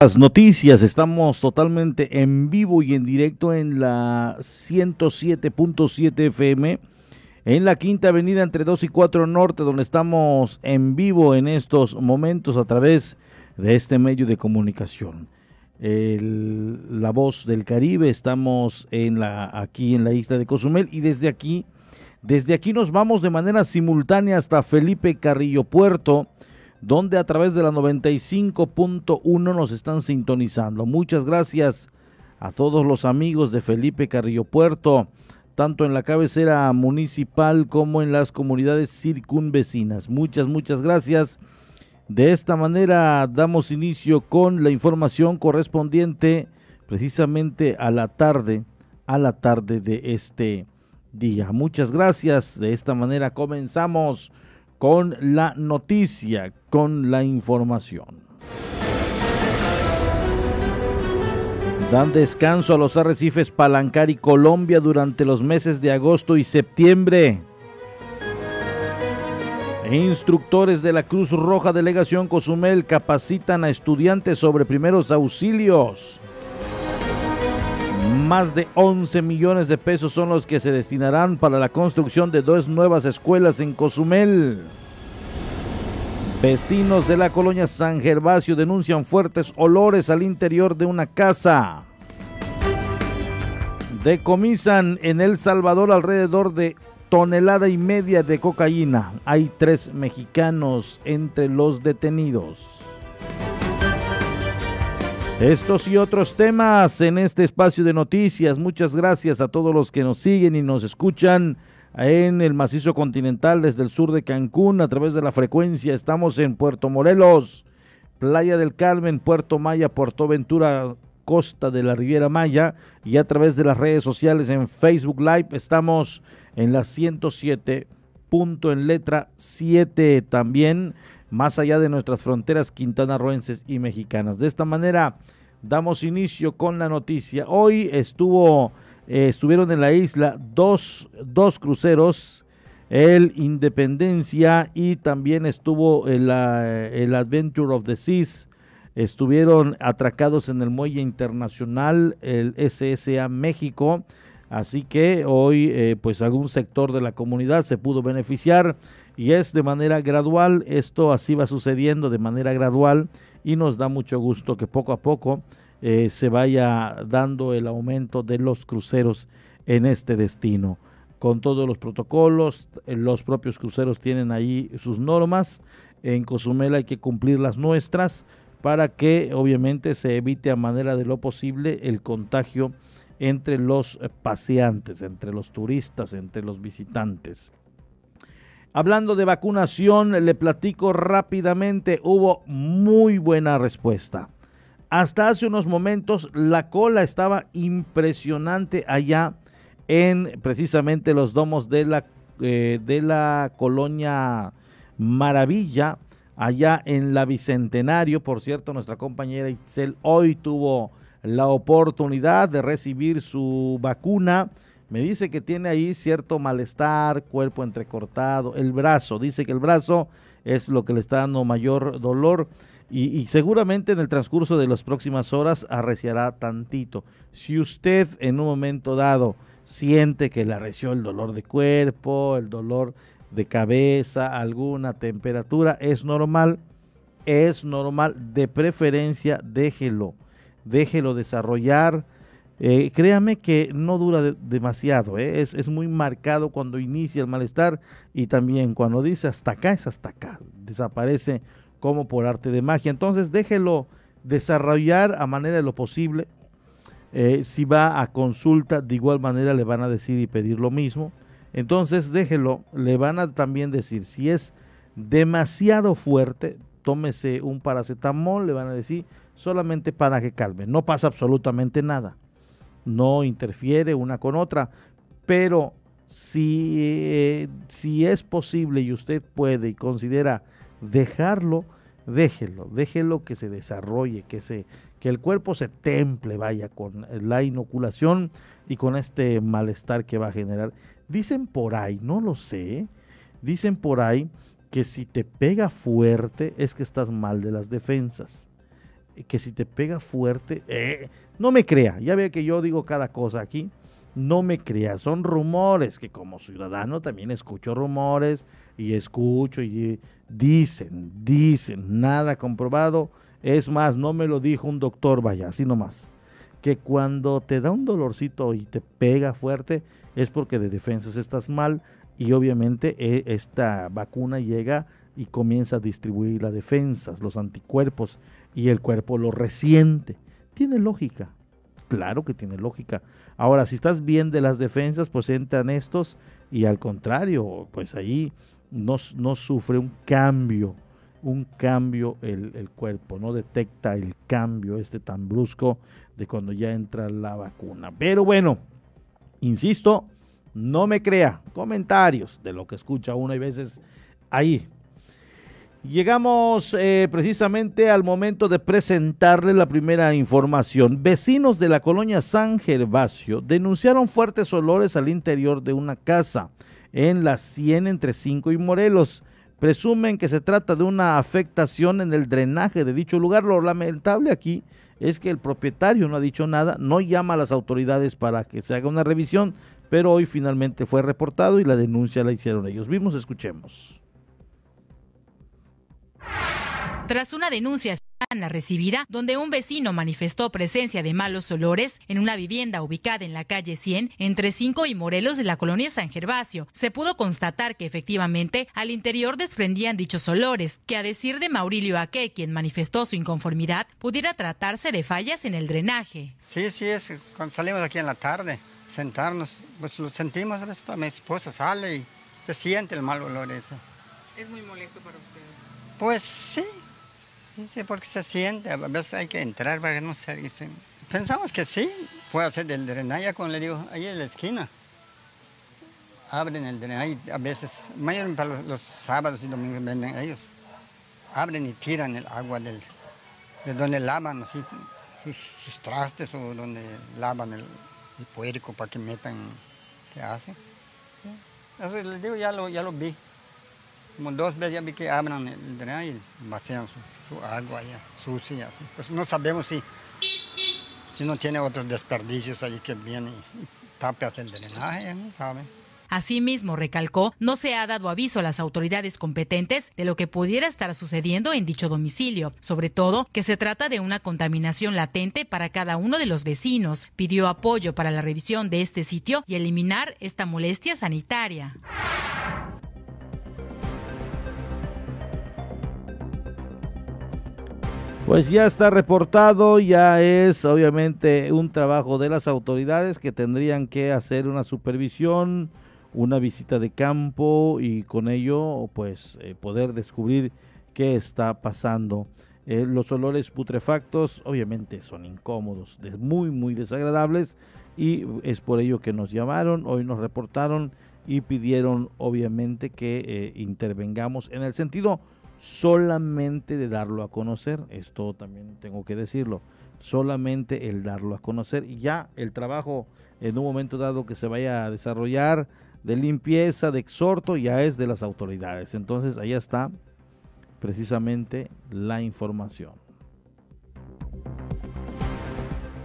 Las noticias, estamos totalmente en vivo y en directo en la 107.7 FM, en la Quinta Avenida entre 2 y 4 Norte, donde estamos en vivo en estos momentos a través de este medio de comunicación. la voz del Caribe, estamos en la, aquí en la isla de Cozumel y desde aquí, desde aquí nos vamos de manera simultánea hasta Felipe Carrillo Puerto donde a través de la 95.1 nos están sintonizando. Muchas gracias a todos los amigos de Felipe Carrillo Puerto, tanto en la cabecera municipal como en las comunidades circunvecinas. Muchas, muchas gracias. De esta manera damos inicio con la información correspondiente precisamente a la tarde, a la tarde de este día. Muchas gracias. De esta manera comenzamos con la noticia, con la información. Dan descanso a los arrecifes Palancar y Colombia durante los meses de agosto y septiembre. Instructores de la Cruz Roja Delegación Cozumel capacitan a estudiantes sobre primeros auxilios. Más de 11 millones de pesos son los que se destinarán para la construcción de dos nuevas escuelas en Cozumel. Vecinos de la colonia San Gervasio denuncian fuertes olores al interior de una casa. Decomisan en El Salvador alrededor de tonelada y media de cocaína. Hay tres mexicanos entre los detenidos. Estos y otros temas en este espacio de noticias. Muchas gracias a todos los que nos siguen y nos escuchan en el macizo continental desde el sur de Cancún a través de la frecuencia. Estamos en Puerto Morelos, Playa del Carmen, Puerto Maya, Puerto Ventura, Costa de la Riviera Maya y a través de las redes sociales en Facebook Live estamos en la 107 punto en letra 7 también más allá de nuestras fronteras quintanarroenses y mexicanas. De esta manera damos inicio con la noticia. Hoy estuvo, eh, estuvieron en la isla dos, dos, cruceros, el Independencia y también estuvo el, el Adventure of the Seas. Estuvieron atracados en el muelle internacional, el SSA México. Así que hoy, eh, pues algún sector de la comunidad se pudo beneficiar y es de manera gradual, esto así va sucediendo de manera gradual y nos da mucho gusto que poco a poco eh, se vaya dando el aumento de los cruceros en este destino. Con todos los protocolos, eh, los propios cruceros tienen ahí sus normas, en Cozumel hay que cumplir las nuestras para que obviamente se evite a manera de lo posible el contagio entre los paseantes, entre los turistas, entre los visitantes. Hablando de vacunación, le platico rápidamente, hubo muy buena respuesta. Hasta hace unos momentos la cola estaba impresionante allá en precisamente los domos de la, eh, de la colonia Maravilla, allá en la Bicentenario. Por cierto, nuestra compañera Itzel hoy tuvo la oportunidad de recibir su vacuna me dice que tiene ahí cierto malestar, cuerpo entrecortado, el brazo. Dice que el brazo es lo que le está dando mayor dolor y, seguramente en el transcurso de las próximas horas arreciará tantito. Si usted en un momento dado siente que le arreció el dolor de cuerpo, el dolor de cabeza, alguna temperatura, es normal, es normal. De preferencia, déjelo, déjelo desarrollar eh, créame que no dura demasiado, ¿eh? es, es, muy marcado cuando inicia el malestar y también cuando dice hasta acá es hasta acá, desaparece como por arte de magia. Entonces déjelo desarrollar a manera de lo posible. Eh, si va a consulta, de igual manera le van a decir y pedir lo mismo. Entonces déjelo, le van a también decir, si es demasiado fuerte, tómese un paracetamol, le van a decir, solamente para que calme, no pasa absolutamente nada no interfiere una con otra, pero si, eh, si es posible y usted puede y considera dejarlo, déjelo, déjelo que se desarrolle, que, se, que el cuerpo se temple, vaya, con la inoculación y con este malestar que va a generar. Dicen por ahí, no lo sé, dicen por ahí que si te pega fuerte es que estás mal de las defensas. Que si te pega fuerte, eh, no me crea, ya ve que yo digo cada cosa aquí, no me crea, son rumores que como ciudadano también escucho rumores y escucho y dicen, dicen, nada comprobado, es más, no me lo dijo un doctor, vaya, así nomás, que cuando te da un dolorcito y te pega fuerte es porque de defensas estás mal y obviamente eh, esta vacuna llega y comienza a distribuir las defensas, los anticuerpos y el cuerpo lo resiente. Tiene lógica, claro que tiene lógica. Ahora, si estás bien de las defensas, pues entran estos y al contrario, pues ahí no, no sufre un cambio, un cambio el, el, cuerpo, no detecta el cambio este tan brusco de cuando ya entra la vacuna. Pero bueno, insisto, no me crea comentarios de lo que escucha uno y veces ahí Llegamos eh, precisamente al momento de presentarle la primera información. Vecinos de la colonia San Gervasio denunciaron fuertes olores al interior de una casa en la 100 entre 5 y Morelos. Presumen que se trata de una afectación en el drenaje de dicho lugar. Lo lamentable aquí es que el propietario no ha dicho nada, no llama a las autoridades para que se haga una revisión, pero hoy finalmente fue reportado y la denuncia la hicieron ellos mismos. Escuchemos. Tras una denuncia la recibida, donde un vecino manifestó presencia de malos olores en una vivienda ubicada en la calle 100 entre 5 y Morelos de la colonia San Gervasio. Se pudo constatar que efectivamente al interior desprendían dichos olores, que a decir de Maurilio Aque, quien manifestó su inconformidad, pudiera tratarse de fallas en el drenaje. Sí, sí, es cuando salimos aquí en la tarde, sentarnos, pues lo sentimos, mi esposa sale y se siente el mal olor ese. ¿Es muy molesto para ustedes? Pues sí, sí, sí, porque se siente, a veces hay que entrar para que no se dicen. Pensamos que sí, puede ser del drenaje, como le digo, ahí en la esquina. Abren el drenaje, a veces, mayormente para los, sábados y domingos venden ellos. Abren y tiran el agua del, de donde lavan así, sus, trastes o donde lavan el, el, puerco para que metan, ¿qué hacen? Eso les digo, ya lo, ya lo vi. Como dos veces ya vi que abran el y vacían su, agua allá, sucia así. Pues no sabemos si, si no tiene otros desperdicios ahí que vienen y tapas el drenaje, no saben. Asimismo, recalcó, no se ha dado aviso a las autoridades competentes de lo que pudiera estar sucediendo en dicho domicilio, sobre todo que se trata de una contaminación latente para cada uno de los vecinos. Pidió apoyo para la revisión de este sitio y eliminar esta molestia sanitaria. Pues ya está reportado, ya es obviamente un trabajo de las autoridades que tendrían que hacer una supervisión, una visita de campo y con ello pues eh, poder descubrir qué está pasando. Eh, los olores putrefactos obviamente son incómodos, muy muy desagradables y es por ello que nos llamaron, hoy nos reportaron y pidieron obviamente que eh, intervengamos en el sentido solamente de darlo a conocer, esto también tengo que decirlo, solamente el darlo a conocer y ya el trabajo en un momento dado que se vaya a desarrollar de limpieza, de exhorto, ya es de las autoridades. Entonces, ahí está precisamente la información.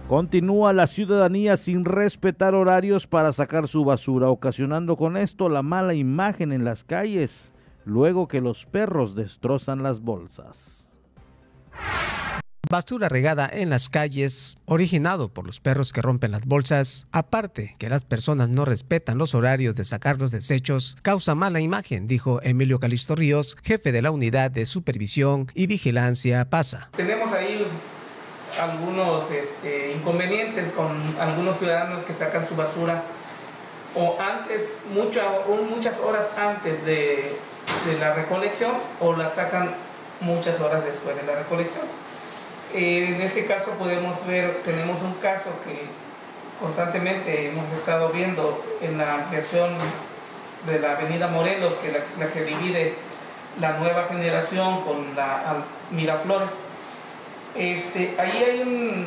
Continúa la ciudadanía sin respetar horarios para sacar su basura, ocasionando con esto la mala imagen en las calles luego que los perros destrozan las bolsas. Basura regada en las calles, originado por los perros que rompen las bolsas, aparte que las personas no respetan los horarios de sacar los desechos, causa mala imagen, dijo Emilio Calisto Ríos, jefe de la unidad de supervisión y vigilancia PASA. Tenemos ahí algunos este, inconvenientes con algunos ciudadanos que sacan su basura o antes, muchas horas antes de, de la recolección o la sacan muchas horas después de la recolección. Eh, en este caso podemos ver, tenemos un caso que constantemente hemos estado viendo en la ampliación de la avenida Morelos, que la, la que divide la nueva generación con la Miraflores. Este, ahí hay un,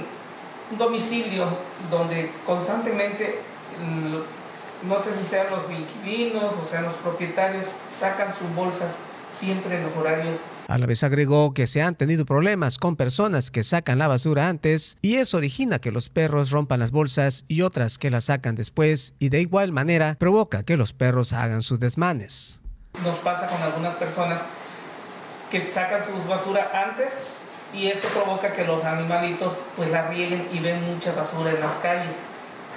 un domicilio donde constantemente no sé si sean los inquilinos o sean los propietarios, sacan sus bolsas siempre en los horarios A la vez agregó que se han tenido problemas con personas que sacan la basura antes y eso origina que los perros rompan las bolsas y otras que las sacan después y de igual manera provoca que los perros hagan sus desmanes. Nos pasa con algunas personas que sacan su basura antes y eso provoca que los animalitos pues la rieguen y ven mucha basura en las calles.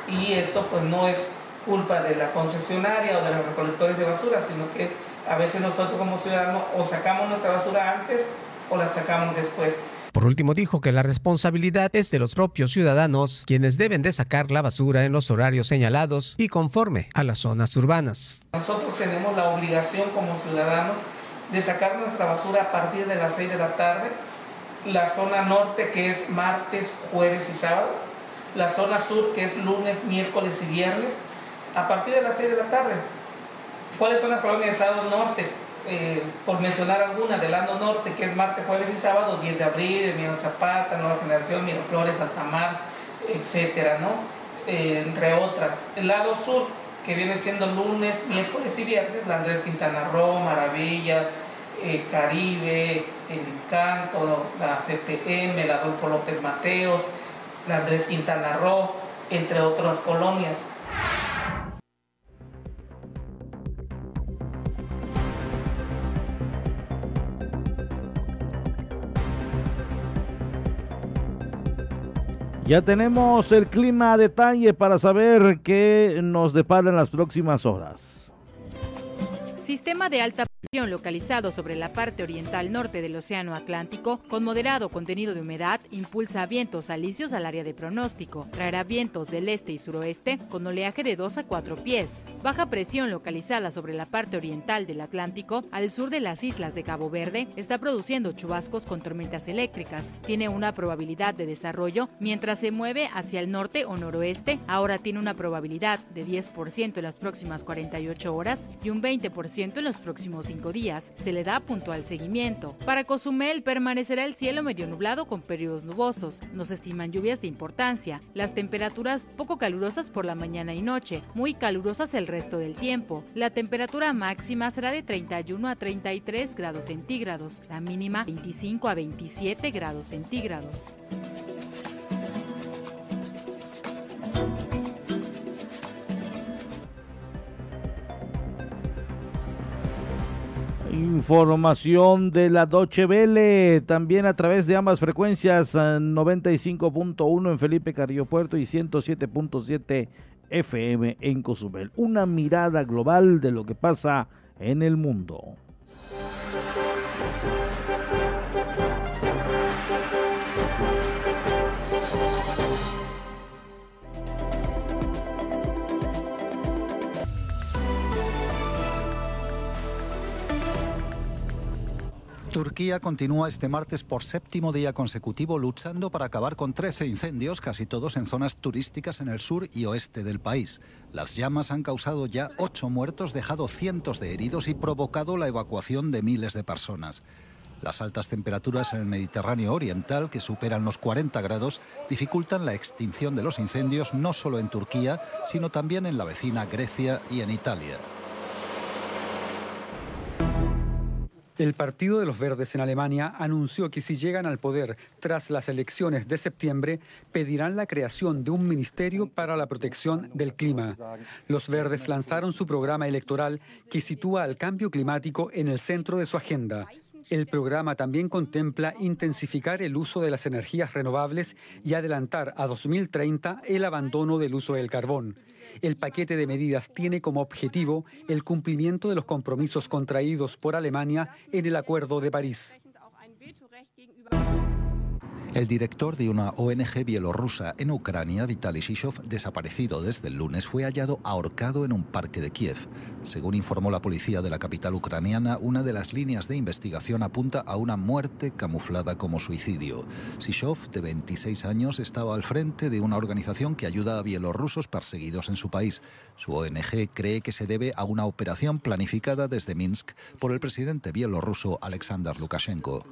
Y esto pues no es culpa de la concesionaria o de los recolectores de basura, sino que a veces nosotros como ciudadanos o sacamos nuestra basura antes o la sacamos después. Por último, dijo que la responsabilidad es de los propios ciudadanos, quienes deben de sacar la basura en los horarios señalados y conforme a las zonas urbanas. Nosotros tenemos la obligación como ciudadanos de sacar nuestra basura a partir de las 6 de la tarde, la zona norte que es martes, jueves y sábado, la zona sur que es lunes, miércoles y viernes, a partir de las 6 de la tarde. ¿Cuáles son las colonias de Estado Norte? Eh, por mencionar algunas, del lado norte, que es martes, jueves y sábado, 10 de abril, Emiliano Zapata, Nueva Generación, Miraflores, Altamar, etcétera, ¿no? Eh, entre otras. El lado sur, que viene siendo lunes, miércoles y viernes, la Andrés Quintana Roo, Maravillas, eh, Caribe, El Encanto, la CTM, la Adolfo López Mateos, la Andrés Quintana Roo, entre otras colonias. Ya tenemos el clima a detalle para saber qué nos depara en las próximas horas. Sistema de alta localizado sobre la parte oriental norte del Océano Atlántico, con moderado contenido de humedad, impulsa vientos alisios al área de pronóstico. Traerá vientos del este y suroeste con oleaje de 2 a 4 pies. Baja presión localizada sobre la parte oriental del Atlántico, al sur de las islas de Cabo Verde, está produciendo chubascos con tormentas eléctricas. Tiene una probabilidad de desarrollo mientras se mueve hacia el norte o noroeste. Ahora tiene una probabilidad de 10% en las próximas 48 horas y un 20% en los próximos 5 días se le da puntual seguimiento. Para Cozumel permanecerá el cielo medio nublado con periodos nubosos. No se estiman lluvias de importancia. Las temperaturas poco calurosas por la mañana y noche, muy calurosas el resto del tiempo. La temperatura máxima será de 31 a 33 grados centígrados, la mínima 25 a 27 grados centígrados. Información de la Doche Vele, también a través de ambas frecuencias, 95.1 en Felipe Carrillo Puerto y 107.7 FM en Cozumel. Una mirada global de lo que pasa en el mundo. Turquía continúa este martes por séptimo día consecutivo luchando para acabar con 13 incendios, casi todos en zonas turísticas en el sur y oeste del país. Las llamas han causado ya ocho muertos, dejado cientos de heridos y provocado la evacuación de miles de personas. Las altas temperaturas en el Mediterráneo oriental, que superan los 40 grados, dificultan la extinción de los incendios no solo en Turquía, sino también en la vecina Grecia y en Italia. El Partido de los Verdes en Alemania anunció que si llegan al poder tras las elecciones de septiembre, pedirán la creación de un ministerio para la protección del clima. Los Verdes lanzaron su programa electoral que sitúa al cambio climático en el centro de su agenda. El programa también contempla intensificar el uso de las energías renovables y adelantar a 2030 el abandono del uso del carbón. El paquete de medidas tiene como objetivo el cumplimiento de los compromisos contraídos por Alemania en el Acuerdo de París. El director de una ONG bielorrusa en Ucrania, Vitaly Shishov, desaparecido desde el lunes, fue hallado ahorcado en un parque de Kiev. Según informó la policía de la capital ucraniana, una de las líneas de investigación apunta a una muerte camuflada como suicidio. Shishov, de 26 años, estaba al frente de una organización que ayuda a bielorrusos perseguidos en su país. Su ONG cree que se debe a una operación planificada desde Minsk por el presidente bielorruso Alexander Lukashenko.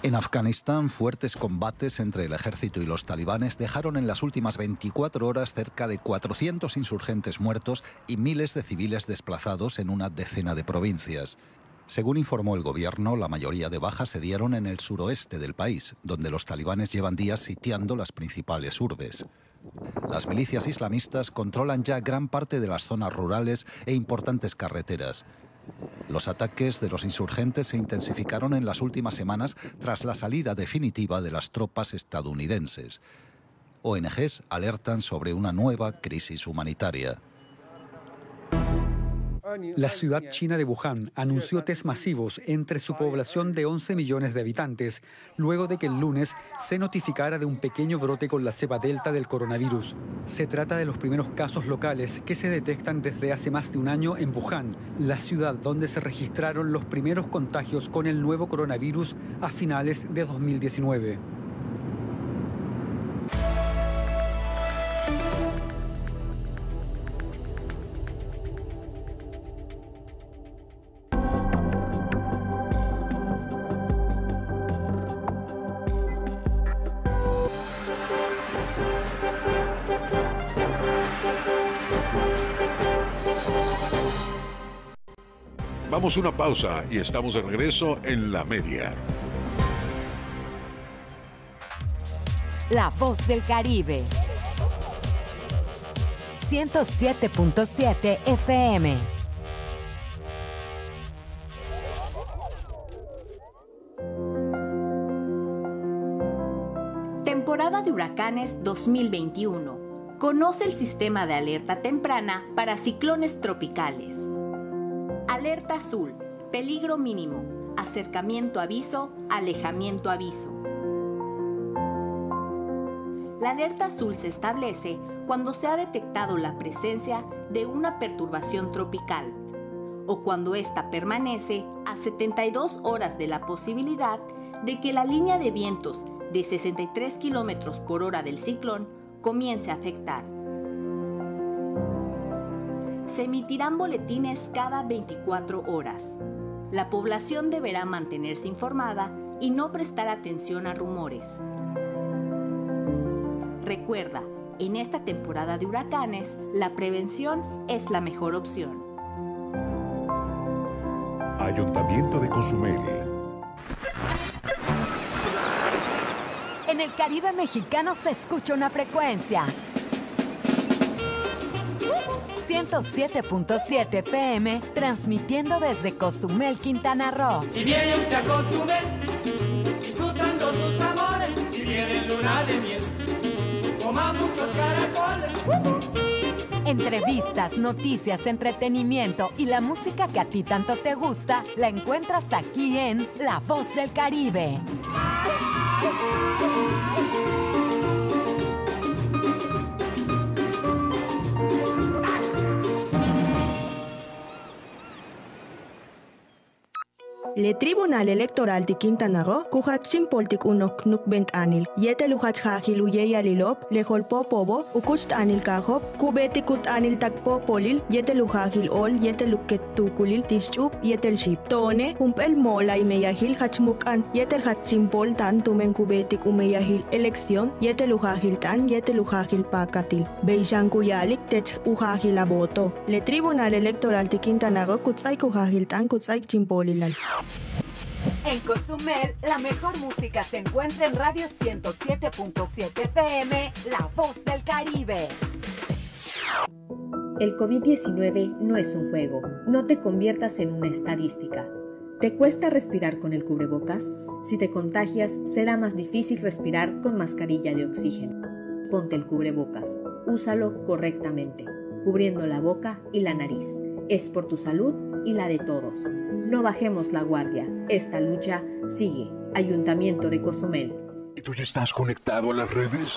En Afganistán, fuertes combates entre el ejército y los talibanes dejaron en las últimas 24 horas cerca de 400 insurgentes muertos y miles de civiles desplazados en una decena de provincias. Según informó el gobierno, la mayoría de bajas se dieron en el suroeste del país, donde los talibanes llevan días sitiando las principales urbes. Las milicias islamistas controlan ya gran parte de las zonas rurales e importantes carreteras. Los ataques de los insurgentes se intensificaron en las últimas semanas tras la salida definitiva de las tropas estadounidenses. ONGs alertan sobre una nueva crisis humanitaria. La ciudad china de Wuhan anunció test masivos entre su población de 11 millones de habitantes, luego de que el lunes se notificara de un pequeño brote con la cepa delta del coronavirus. Se trata de los primeros casos locales que se detectan desde hace más de un año en Wuhan, la ciudad donde se registraron los primeros contagios con el nuevo coronavirus a finales de 2019. Una pausa y estamos de regreso en la media. La voz del Caribe. 107.7 FM. Temporada de huracanes 2021. Conoce el sistema de alerta temprana para ciclones tropicales. Alerta azul, peligro mínimo, acercamiento aviso, alejamiento aviso. La alerta azul se establece cuando se ha detectado la presencia de una perturbación tropical o cuando ésta permanece a 72 horas de la posibilidad de que la línea de vientos de 63 km por hora del ciclón comience a afectar se emitirán boletines cada 24 horas. La población deberá mantenerse informada y no prestar atención a rumores. Recuerda, en esta temporada de huracanes, la prevención es la mejor opción. Ayuntamiento de Cozumel. En el Caribe mexicano se escucha una frecuencia 107.7 FM, transmitiendo desde Cozumel, Quintana Roo. Si viene usted a Cozumel, disfrutando sus amores, si viene luna de miel, coma muchos caracoles. Entrevistas, noticias, entretenimiento y la música que a ti tanto te gusta, la encuentras aquí en La Voz del Caribe. Le Tribunal Electoral de Quintana Roo, kuhatsin poltik unok nuk bent anil, yete luhat hajil uye yalilop, le holpo pobo, ukust anil kahop, kubeti kut anil takpo polil, yete ol, yete luket tukulil, tischup, yetel ship. Tone, humpel mola y meyahil hachmukan, yetel hatsin pol tan tumen kubetik umeyahil elección, yete lujahil tan, yete lujahil pakatil. Beishan kuyalik tech ujahil aboto. Le Tribunal Electoral de Quintana Roo, kutsay kujahil tan, kutsay chimpolilal. En Cozumel, la mejor música se encuentra en Radio 107.7 FM, La Voz del Caribe. El COVID-19 no es un juego. No te conviertas en una estadística. ¿Te cuesta respirar con el cubrebocas? Si te contagias, será más difícil respirar con mascarilla de oxígeno. Ponte el cubrebocas. Úsalo correctamente, cubriendo la boca y la nariz. Es por tu salud y la de todos. No bajemos la guardia. Esta lucha sigue. Ayuntamiento de Cozumel. ¿Y tú ya estás conectado a las redes?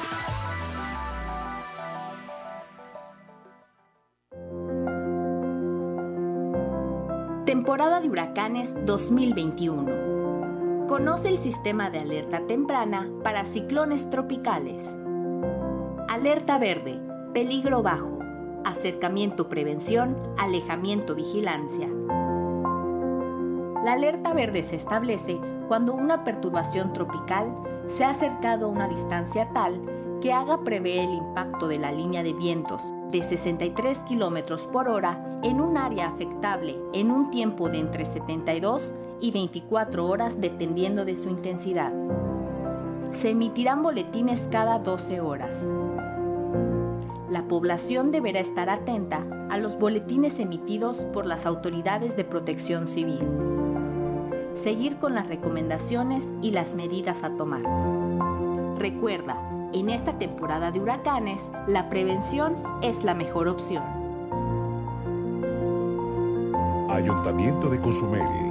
Temporada de huracanes 2021. Conoce el sistema de alerta temprana para ciclones tropicales. Alerta verde, peligro bajo. Acercamiento prevención, alejamiento vigilancia. La alerta verde se establece cuando una perturbación tropical se ha acercado a una distancia tal que haga prever el impacto de la línea de vientos de 63 km por hora en un área afectable en un tiempo de entre 72 y 24 horas dependiendo de su intensidad. Se emitirán boletines cada 12 horas. La población deberá estar atenta a los boletines emitidos por las autoridades de protección civil. Seguir con las recomendaciones y las medidas a tomar. Recuerda, en esta temporada de huracanes, la prevención es la mejor opción. Ayuntamiento de Cozumel.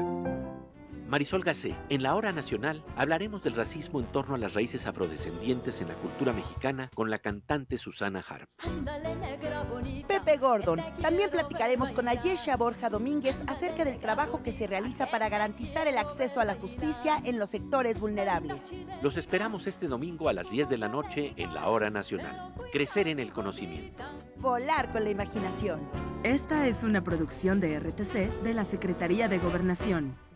Marisol Gacé, en la hora nacional hablaremos del racismo en torno a las raíces afrodescendientes en la cultura mexicana con la cantante Susana Harp. Pepe Gordon. También platicaremos con Ayesha Borja Domínguez acerca del trabajo que se realiza para garantizar el acceso a la justicia en los sectores vulnerables. Los esperamos este domingo a las 10 de la noche en la hora nacional. Crecer en el conocimiento. Volar con la imaginación. Esta es una producción de RTC de la Secretaría de Gobernación.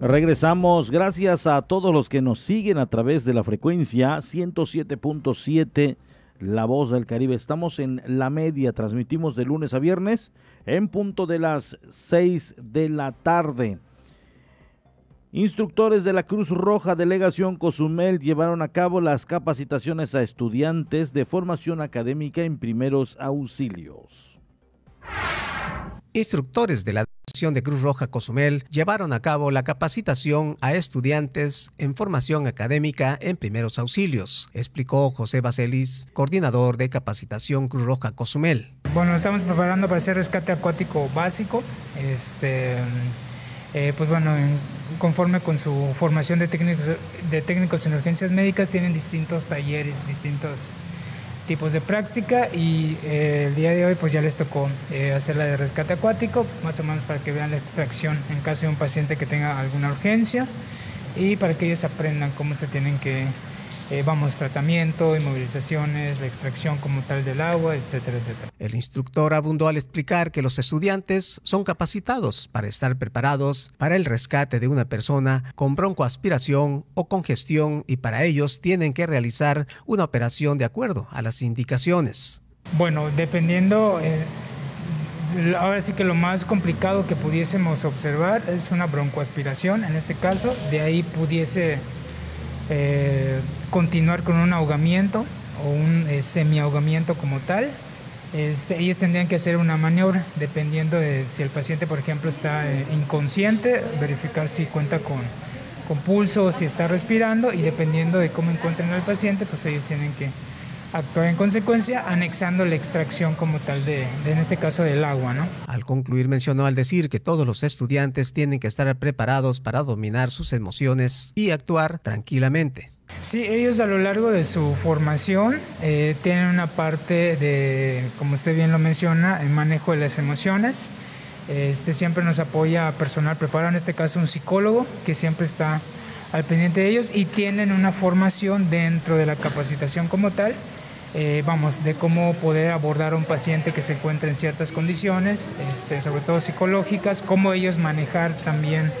Regresamos, gracias a todos los que nos siguen a través de la frecuencia 107.7 La Voz del Caribe. Estamos en la media, transmitimos de lunes a viernes en punto de las 6 de la tarde. Instructores de la Cruz Roja Delegación Cozumel llevaron a cabo las capacitaciones a estudiantes de formación académica en primeros auxilios. Instructores de la Delegación de Cruz Roja Cozumel llevaron a cabo la capacitación a estudiantes en formación académica en primeros auxilios, explicó José Baselis, coordinador de capacitación Cruz Roja Cozumel. Bueno, estamos preparando para hacer rescate acuático básico. Este, eh, pues bueno, en, conforme con su formación de técnicos, de técnicos en urgencias médicas, tienen distintos talleres, distintos tipos de práctica y eh, el día de hoy pues ya les tocó eh, hacer la de rescate acuático, más o menos para que vean la extracción en caso de un paciente que tenga alguna urgencia y para que ellos aprendan cómo se tienen que, eh, vamos, tratamiento, inmovilizaciones, la extracción como tal del agua, etcétera, etcétera. El instructor abundó al explicar que los estudiantes son capacitados para estar preparados para el rescate de una persona con broncoaspiración o congestión y para ellos tienen que realizar una operación de acuerdo a las indicaciones. Bueno, dependiendo, eh, ahora sí que lo más complicado que pudiésemos observar es una broncoaspiración, en este caso, de ahí pudiese eh, continuar con un ahogamiento o un eh, semi-ahogamiento como tal. Este, ellos tendrían que hacer una maniobra dependiendo de si el paciente, por ejemplo, está eh, inconsciente, verificar si cuenta con, con pulso o si está respirando y dependiendo de cómo encuentren al paciente, pues ellos tienen que actuar en consecuencia, anexando la extracción como tal de, de, en este caso, del agua, ¿no? Al concluir mencionó al decir que todos los estudiantes tienen que estar preparados para dominar sus emociones y actuar tranquilamente. Sí, ellos a lo largo de su formación eh, tienen una parte de, como usted bien lo menciona, el manejo de las emociones. Este siempre nos apoya personal preparado, en este caso un psicólogo que siempre está al pendiente de ellos y tienen una formación dentro de la capacitación como tal, eh, vamos, de cómo poder abordar a un paciente que se encuentra en ciertas condiciones, este, sobre todo psicológicas, cómo ellos manejar también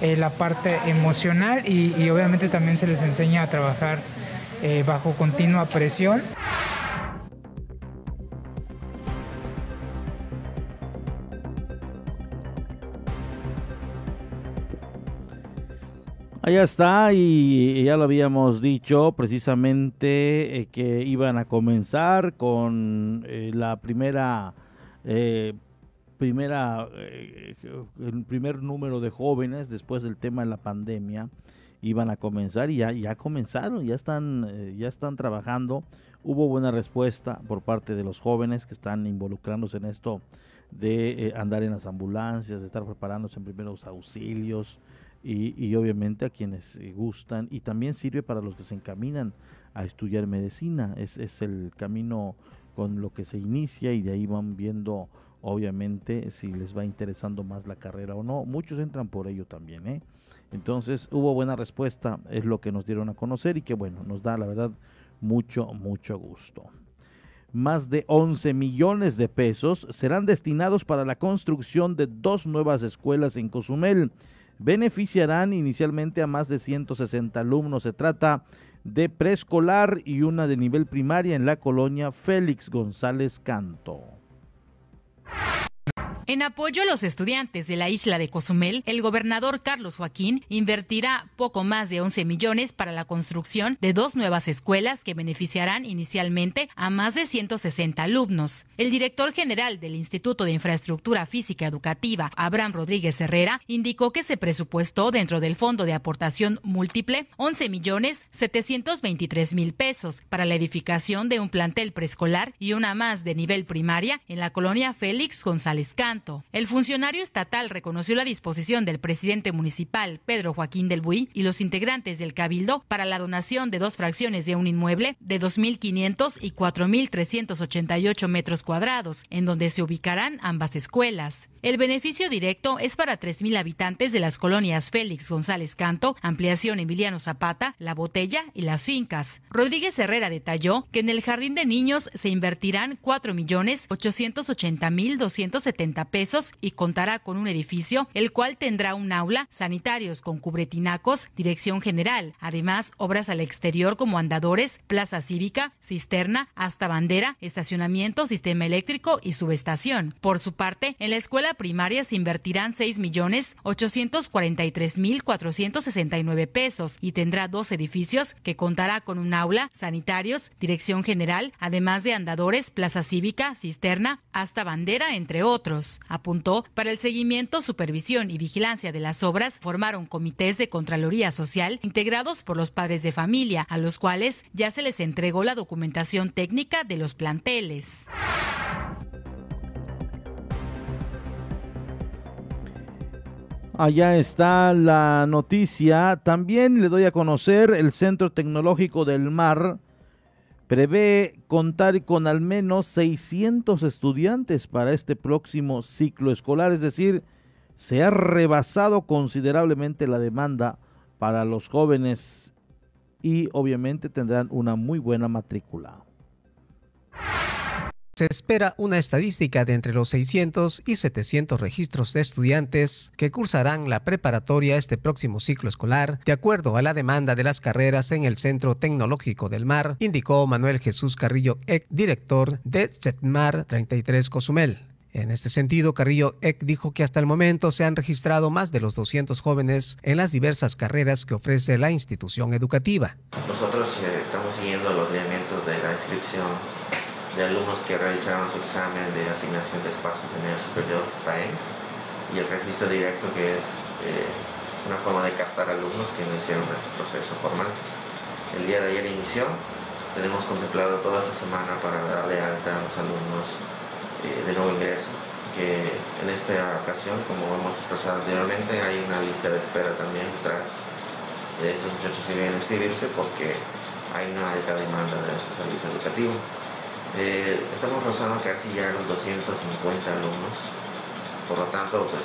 eh, la parte emocional y, y, obviamente también se les enseña a trabajar eh, bajo continua presión. Allá está, y ya lo habíamos dicho precisamente eh, que iban a comenzar con eh, la primera, eh, primera, eh, el primer número de jóvenes después del tema de la pandemia iban a comenzar y ya, ya comenzaron, ya están, ya están trabajando. Hubo buena respuesta por parte de los jóvenes que están involucrándose en esto de andar en las ambulancias, de estar preparándose en primeros auxilios, y, obviamente a quienes gustan y también sirve para los que se encaminan a estudiar medicina. Es, es el camino con lo que se inicia y de ahí van viendo obviamente si les va interesando más la carrera o no. Muchos entran por ello también. ¿eh? Entonces hubo buena respuesta, es lo que nos dieron a conocer y que bueno, nos da la verdad mucho, mucho gusto. Más de 11 millones de pesos serán destinados para la construcción de dos nuevas escuelas en Cozumel beneficiarán inicialmente a más de 160 alumnos. Se trata de preescolar y una de nivel primaria en la colonia Félix González Canto. En apoyo a los estudiantes de la isla de Cozumel, el gobernador Carlos Joaquín invertirá poco más de 11 millones para la construcción de dos nuevas escuelas que beneficiarán inicialmente a más de 160 alumnos. El director general del Instituto de Infraestructura Física Educativa, Abraham Rodríguez Herrera, indicó que se presupuestó dentro del Fondo de Aportación Múltiple 11 millones 723 mil pesos para la edificación de un plantel preescolar y una más de nivel primaria en la colonia Félix González Can el funcionario estatal reconoció la disposición del presidente municipal, Pedro Joaquín del Buy, y los integrantes del Cabildo para la donación de dos fracciones de un inmueble de 2.500 y 4.388 metros cuadrados, en donde se ubicarán ambas escuelas. El beneficio directo es para 3.000 habitantes de las colonias Félix González Canto, Ampliación Emiliano Zapata, La Botella y Las Fincas. Rodríguez Herrera detalló que en el jardín de niños se invertirán 4.880.270 pesos y contará con un edificio, el cual tendrá un aula, sanitarios con cubretinacos, dirección general, además obras al exterior como andadores, plaza cívica, cisterna, hasta bandera, estacionamiento, sistema eléctrico y subestación. Por su parte, en la escuela primaria se invertirán 6 millones 843 mil 469 pesos y tendrá dos edificios que contará con un aula, sanitarios, dirección general, además de andadores, plaza cívica, cisterna, hasta bandera, entre otros. Apuntó, para el seguimiento, supervisión y vigilancia de las obras formaron comités de Contraloría Social integrados por los padres de familia, a los cuales ya se les entregó la documentación técnica de los planteles. Allá está la noticia. También le doy a conocer el Centro Tecnológico del Mar prevé contar con al menos 600 estudiantes para este próximo ciclo escolar, es decir, se ha rebasado considerablemente la demanda para los jóvenes y obviamente tendrán una muy buena matrícula. Se espera una estadística de entre los 600 y 700 registros de estudiantes que cursarán la preparatoria este próximo ciclo escolar, de acuerdo a la demanda de las carreras en el Centro Tecnológico del Mar, indicó Manuel Jesús Carrillo Eck, director de CETMAR 33 Cozumel. En este sentido, Carrillo Eck dijo que hasta el momento se han registrado más de los 200 jóvenes en las diversas carreras que ofrece la institución educativa. Nosotros eh, estamos siguiendo los lineamientos de la inscripción de alumnos que realizaron su examen de asignación de espacios de nivel superior PAEMS y el registro directo que es eh, una forma de captar alumnos que no hicieron el proceso formal. El día de ayer inició tenemos contemplado toda esta semana para darle alta a los alumnos eh, de nuevo ingreso. Que en esta ocasión, como hemos expresado anteriormente, hay una lista de espera también tras de estos muchachos que vienen a inscribirse porque hay una alta demanda de este servicio educativo. Eh, estamos rozando casi ya los 250 alumnos, por lo tanto, pues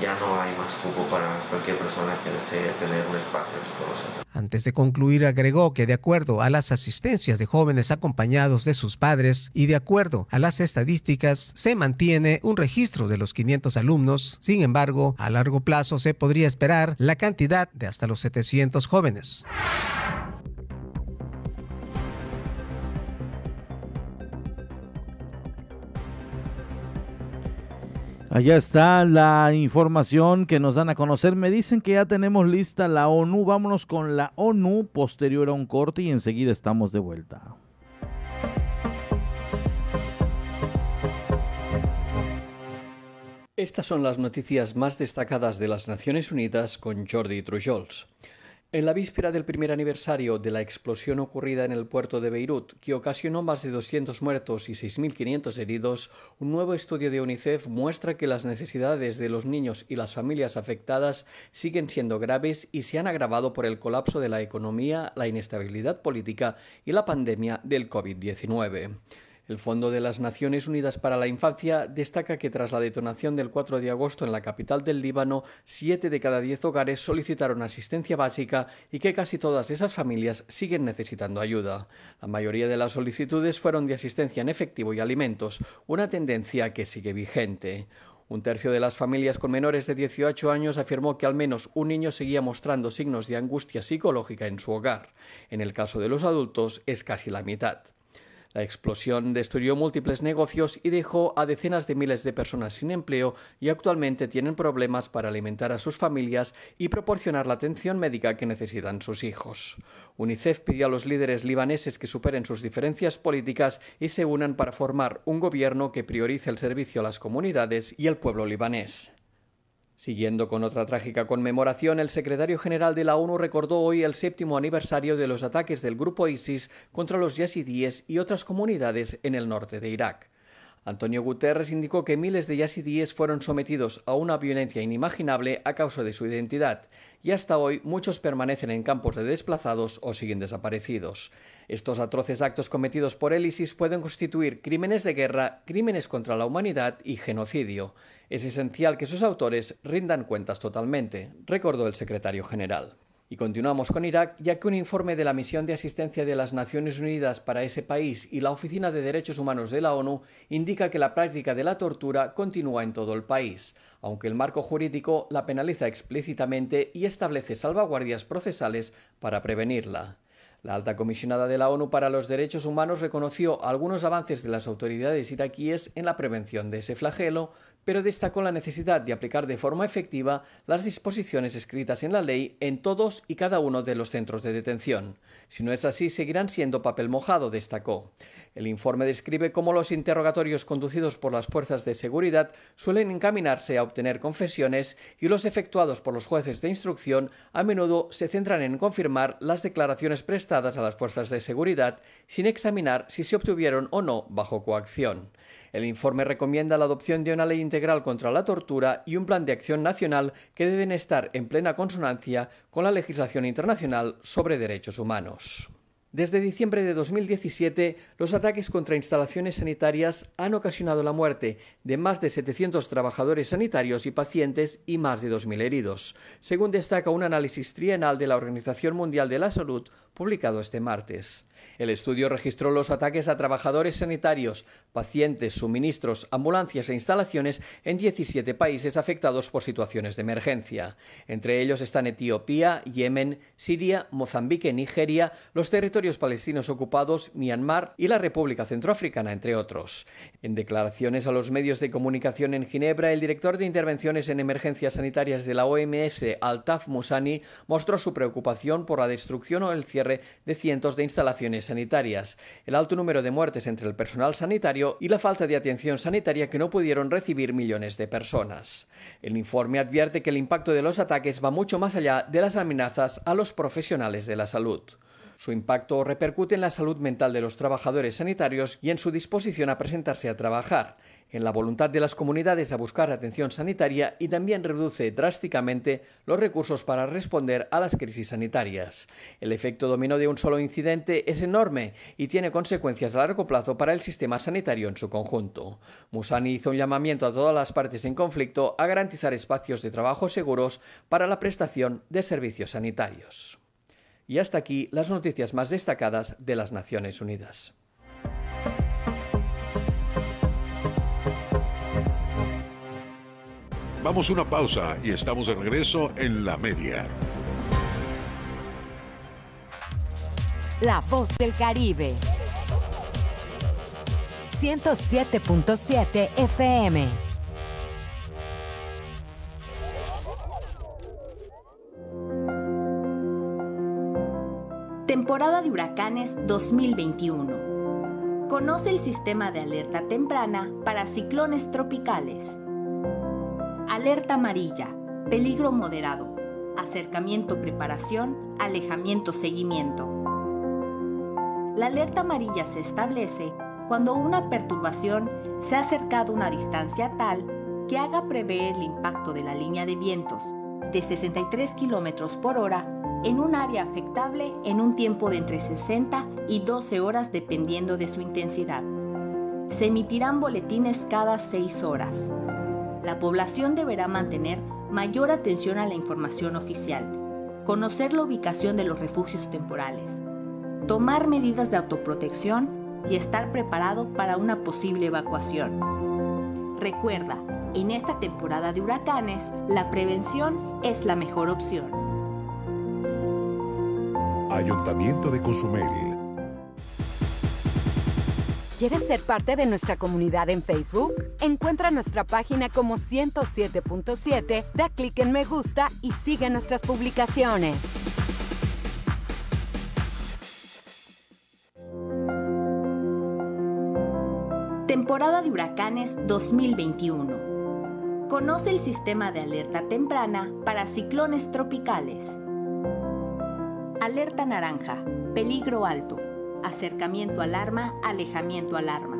ya no hay más cupo para cualquier persona que desee tener un espacio aquí con nosotros. Antes de concluir, agregó que de acuerdo a las asistencias de jóvenes acompañados de sus padres y de acuerdo a las estadísticas, se mantiene un registro de los 500 alumnos. Sin embargo, a largo plazo se podría esperar la cantidad de hasta los 700 jóvenes. Allá está la información que nos dan a conocer. Me dicen que ya tenemos lista la ONU. Vámonos con la ONU posterior a un corte y enseguida estamos de vuelta. Estas son las noticias más destacadas de las Naciones Unidas con Jordi Trujols. En la víspera del primer aniversario de la explosión ocurrida en el puerto de Beirut, que ocasionó más de 200 muertos y 6.500 heridos, un nuevo estudio de UNICEF muestra que las necesidades de los niños y las familias afectadas siguen siendo graves y se han agravado por el colapso de la economía, la inestabilidad política y la pandemia del COVID-19. El Fondo de las Naciones Unidas para la Infancia destaca que tras la detonación del 4 de agosto en la capital del Líbano, 7 de cada 10 hogares solicitaron asistencia básica y que casi todas esas familias siguen necesitando ayuda. La mayoría de las solicitudes fueron de asistencia en efectivo y alimentos, una tendencia que sigue vigente. Un tercio de las familias con menores de 18 años afirmó que al menos un niño seguía mostrando signos de angustia psicológica en su hogar. En el caso de los adultos es casi la mitad. La explosión destruyó múltiples negocios y dejó a decenas de miles de personas sin empleo y actualmente tienen problemas para alimentar a sus familias y proporcionar la atención médica que necesitan sus hijos. UNICEF pidió a los líderes libaneses que superen sus diferencias políticas y se unan para formar un gobierno que priorice el servicio a las comunidades y al pueblo libanés. Siguiendo con otra trágica conmemoración, el secretario general de la ONU recordó hoy el séptimo aniversario de los ataques del grupo ISIS contra los yazidíes y otras comunidades en el norte de Irak. Antonio Guterres indicó que miles de yazidíes fueron sometidos a una violencia inimaginable a causa de su identidad, y hasta hoy muchos permanecen en campos de desplazados o siguen desaparecidos. Estos atroces actos cometidos por el ISIS pueden constituir crímenes de guerra, crímenes contra la humanidad y genocidio. Es esencial que sus autores rindan cuentas totalmente, recordó el secretario general. Y continuamos con Irak, ya que un informe de la Misión de Asistencia de las Naciones Unidas para ese país y la Oficina de Derechos Humanos de la ONU indica que la práctica de la tortura continúa en todo el país, aunque el marco jurídico la penaliza explícitamente y establece salvaguardias procesales para prevenirla. La alta comisionada de la ONU para los Derechos Humanos reconoció algunos avances de las autoridades iraquíes en la prevención de ese flagelo, pero destacó la necesidad de aplicar de forma efectiva las disposiciones escritas en la ley en todos y cada uno de los centros de detención. Si no es así, seguirán siendo papel mojado, destacó. El informe describe cómo los interrogatorios conducidos por las fuerzas de seguridad suelen encaminarse a obtener confesiones y los efectuados por los jueces de instrucción a menudo se centran en confirmar las declaraciones prestadas a las fuerzas de seguridad sin examinar si se obtuvieron o no bajo coacción. El informe recomienda la adopción de una ley integral contra la tortura y un plan de acción nacional que deben estar en plena consonancia con la legislación internacional sobre derechos humanos. Desde diciembre de 2017, los ataques contra instalaciones sanitarias han ocasionado la muerte de más de 700 trabajadores sanitarios y pacientes y más de 2.000 heridos, según destaca un análisis trienal de la Organización Mundial de la Salud publicado este martes. El estudio registró los ataques a trabajadores sanitarios, pacientes, suministros, ambulancias e instalaciones en 17 países afectados por situaciones de emergencia. Entre ellos están Etiopía, Yemen, Siria, Mozambique, Nigeria, los territorios palestinos ocupados, Myanmar y la República Centroafricana, entre otros. En declaraciones a los medios de comunicación en Ginebra, el director de intervenciones en emergencias sanitarias de la OMS, Altaf Musani, mostró su preocupación por la destrucción o el cierre de cientos de instalaciones sanitarias, el alto número de muertes entre el personal sanitario y la falta de atención sanitaria que no pudieron recibir millones de personas. El informe advierte que el impacto de los ataques va mucho más allá de las amenazas a los profesionales de la salud. Su impacto repercute en la salud mental de los trabajadores sanitarios y en su disposición a presentarse a trabajar, en la voluntad de las comunidades a buscar atención sanitaria y también reduce drásticamente los recursos para responder a las crisis sanitarias. El efecto dominó de un solo incidente es enorme y tiene consecuencias a largo plazo para el sistema sanitario en su conjunto. Musani hizo un llamamiento a todas las partes en conflicto a garantizar espacios de trabajo seguros para la prestación de servicios sanitarios. Y hasta aquí las noticias más destacadas de las Naciones Unidas. Vamos a una pausa y estamos de regreso en la media. La voz del Caribe. 107.7 FM. Temporada de huracanes 2021. Conoce el sistema de alerta temprana para ciclones tropicales. Alerta amarilla. Peligro moderado. Acercamiento preparación. Alejamiento seguimiento. La alerta amarilla se establece cuando una perturbación se ha acercado a una distancia tal que haga prever el impacto de la línea de vientos de 63 km por hora en un área afectable en un tiempo de entre 60 y 12 horas dependiendo de su intensidad. Se emitirán boletines cada 6 horas. La población deberá mantener mayor atención a la información oficial, conocer la ubicación de los refugios temporales, tomar medidas de autoprotección y estar preparado para una posible evacuación. Recuerda, en esta temporada de huracanes, la prevención es la mejor opción. Ayuntamiento de Cozumel. ¿Quieres ser parte de nuestra comunidad en Facebook? Encuentra nuestra página como 107.7, da clic en me gusta y sigue nuestras publicaciones. Temporada de huracanes 2021. Conoce el sistema de alerta temprana para ciclones tropicales. Alerta naranja. Peligro alto. Acercamiento alarma, alejamiento alarma.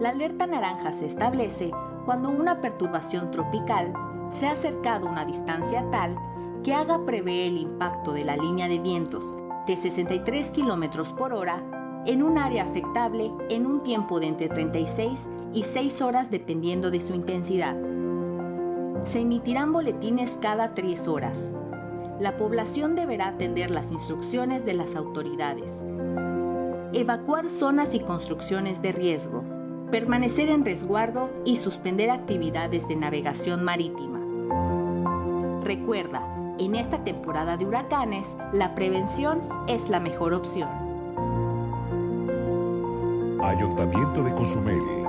La alerta naranja se establece cuando una perturbación tropical se ha acercado a una distancia tal que haga prever el impacto de la línea de vientos de 63 km por hora en un área afectable en un tiempo de entre 36 y 6 horas dependiendo de su intensidad. Se emitirán boletines cada 3 horas la población deberá atender las instrucciones de las autoridades. Evacuar zonas y construcciones de riesgo, permanecer en resguardo y suspender actividades de navegación marítima. Recuerda, en esta temporada de huracanes, la prevención es la mejor opción. Ayuntamiento de Cozumel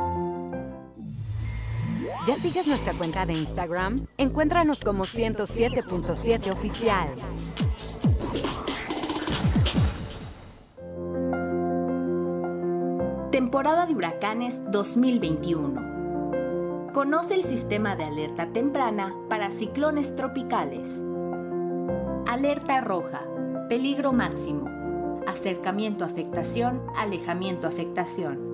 ¿Ya sigues nuestra cuenta de Instagram? Encuéntranos como 107.7 oficial. Temporada de huracanes 2021. Conoce el sistema de alerta temprana para ciclones tropicales. Alerta roja. Peligro máximo. Acercamiento afectación, alejamiento afectación.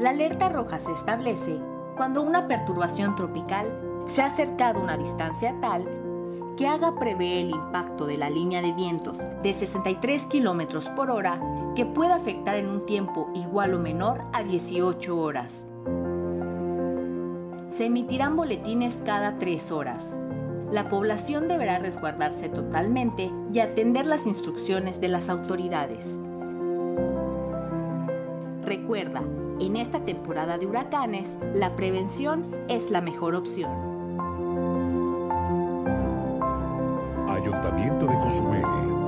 La alerta roja se establece cuando una perturbación tropical se ha acercado a una distancia tal que haga prever el impacto de la línea de vientos de 63 km por hora que pueda afectar en un tiempo igual o menor a 18 horas. Se emitirán boletines cada 3 horas. La población deberá resguardarse totalmente y atender las instrucciones de las autoridades. Recuerda, en esta temporada de huracanes, la prevención es la mejor opción. Ayuntamiento de Cozumel.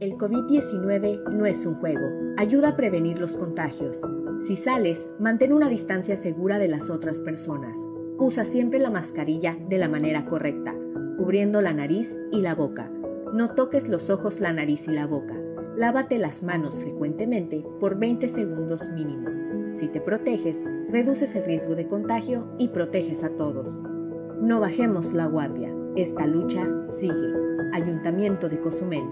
El COVID-19 no es un juego. Ayuda a prevenir los contagios. Si sales, mantén una distancia segura de las otras personas. Usa siempre la mascarilla de la manera correcta, cubriendo la nariz y la boca. No toques los ojos, la nariz y la boca. Lávate las manos frecuentemente por 20 segundos mínimo. Si te proteges, reduces el riesgo de contagio y proteges a todos. No bajemos la guardia. Esta lucha sigue. Ayuntamiento de Cozumel.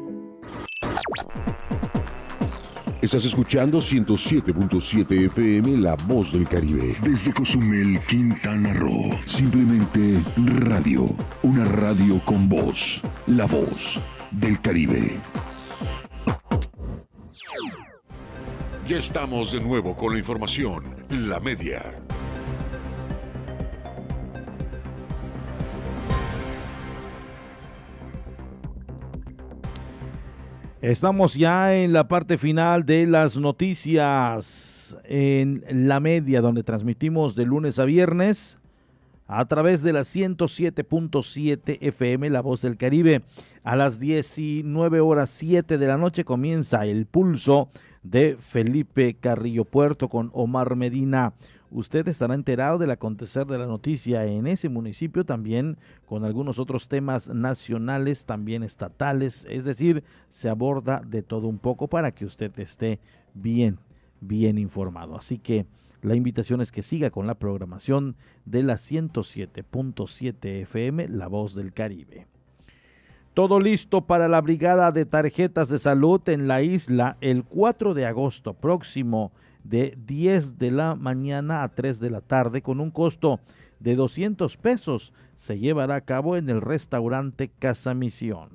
Estás escuchando 107.7 FM La Voz del Caribe. Desde Cozumel, Quintana Roo. Simplemente radio. Una radio con voz. La Voz del Caribe. Ya estamos de nuevo con la información. La media. Estamos ya en la parte final de las noticias en la media, donde transmitimos de lunes a viernes a través de la 107.7 FM La Voz del Caribe. A las 19 horas 7 de la noche comienza el pulso de Felipe Carrillo Puerto con Omar Medina. Usted estará enterado del acontecer de la noticia en ese municipio también con algunos otros temas nacionales, también estatales, es decir, se aborda de todo un poco para que usted esté bien, bien informado. Así que la invitación es que siga con la programación de la 107.7 FM, La Voz del Caribe. Todo listo para la brigada de tarjetas de salud en la isla el 4 de agosto próximo de 10 de la mañana a 3 de la tarde con un costo de 200 pesos. Se llevará a cabo en el restaurante Casa Misión.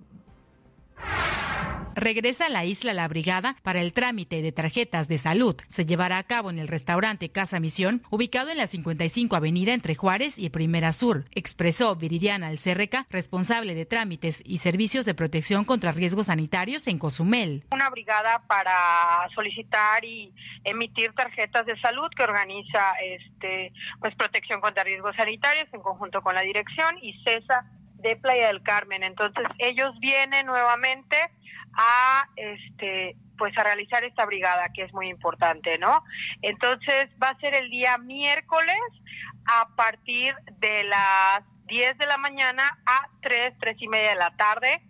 Regresa a la isla La Brigada para el trámite de tarjetas de salud. Se llevará a cabo en el restaurante Casa Misión, ubicado en la 55 Avenida entre Juárez y Primera Sur, expresó Viridiana Alcerreca, responsable de trámites y servicios de protección contra riesgos sanitarios en Cozumel. Una brigada para solicitar y emitir tarjetas de salud que organiza este pues protección contra riesgos sanitarios en conjunto con la dirección y CESA de Playa del Carmen. Entonces, ellos vienen nuevamente a este pues a realizar esta brigada que es muy importante, ¿no? Entonces va a ser el día miércoles a partir de las 10 de la mañana a 3, 3 y media de la tarde.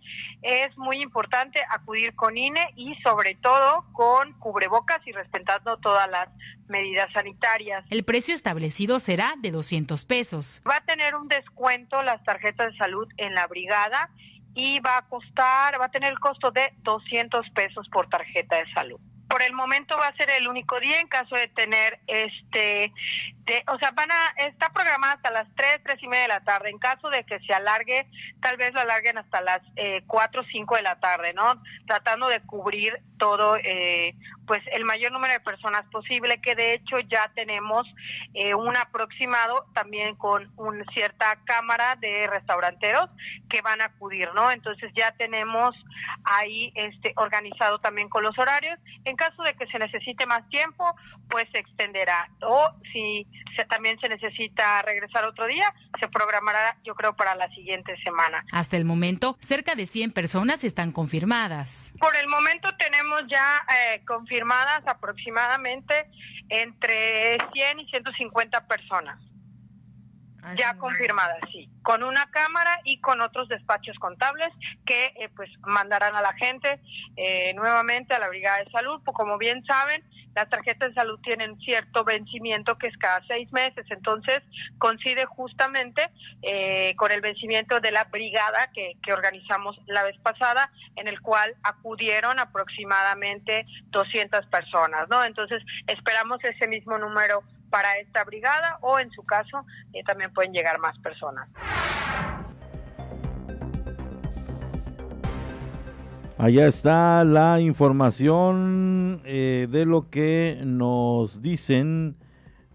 Es muy importante acudir con INE y sobre todo con cubrebocas y respetando todas las medidas sanitarias. El precio establecido será de 200 pesos. Va a tener un descuento las tarjetas de salud en la brigada y va a costar, va a tener el costo de 200 pesos por tarjeta de salud. Por el momento va a ser el único día en caso de tener este, de, o sea, van a, está programada hasta las 3, 3 y media de la tarde. En caso de que se alargue, tal vez lo alarguen hasta las eh, 4 o 5 de la tarde, ¿no? Tratando de cubrir todo, eh, pues el mayor número de personas posible, que de hecho ya tenemos eh, un aproximado también con una cierta cámara de restauranteros que van a acudir, ¿no? Entonces ya tenemos ahí este organizado también con los horarios. En caso de que se necesite más tiempo, pues se extenderá. O si se, también se necesita regresar otro día, se programará, yo creo, para la siguiente semana. Hasta el momento, cerca de 100 personas están confirmadas. Por el momento tenemos ya eh, confirmadas aproximadamente entre 100 y 150 personas. Ya confirmadas, sí, con una cámara y con otros despachos contables que eh, pues mandarán a la gente eh, nuevamente a la Brigada de Salud. Pues, como bien saben, las tarjetas de salud tienen cierto vencimiento que es cada seis meses. Entonces, coincide justamente eh, con el vencimiento de la brigada que, que organizamos la vez pasada, en el cual acudieron aproximadamente 200 personas, ¿no? Entonces, esperamos ese mismo número para esta brigada o en su caso eh, también pueden llegar más personas. Allá está la información eh, de lo que nos dicen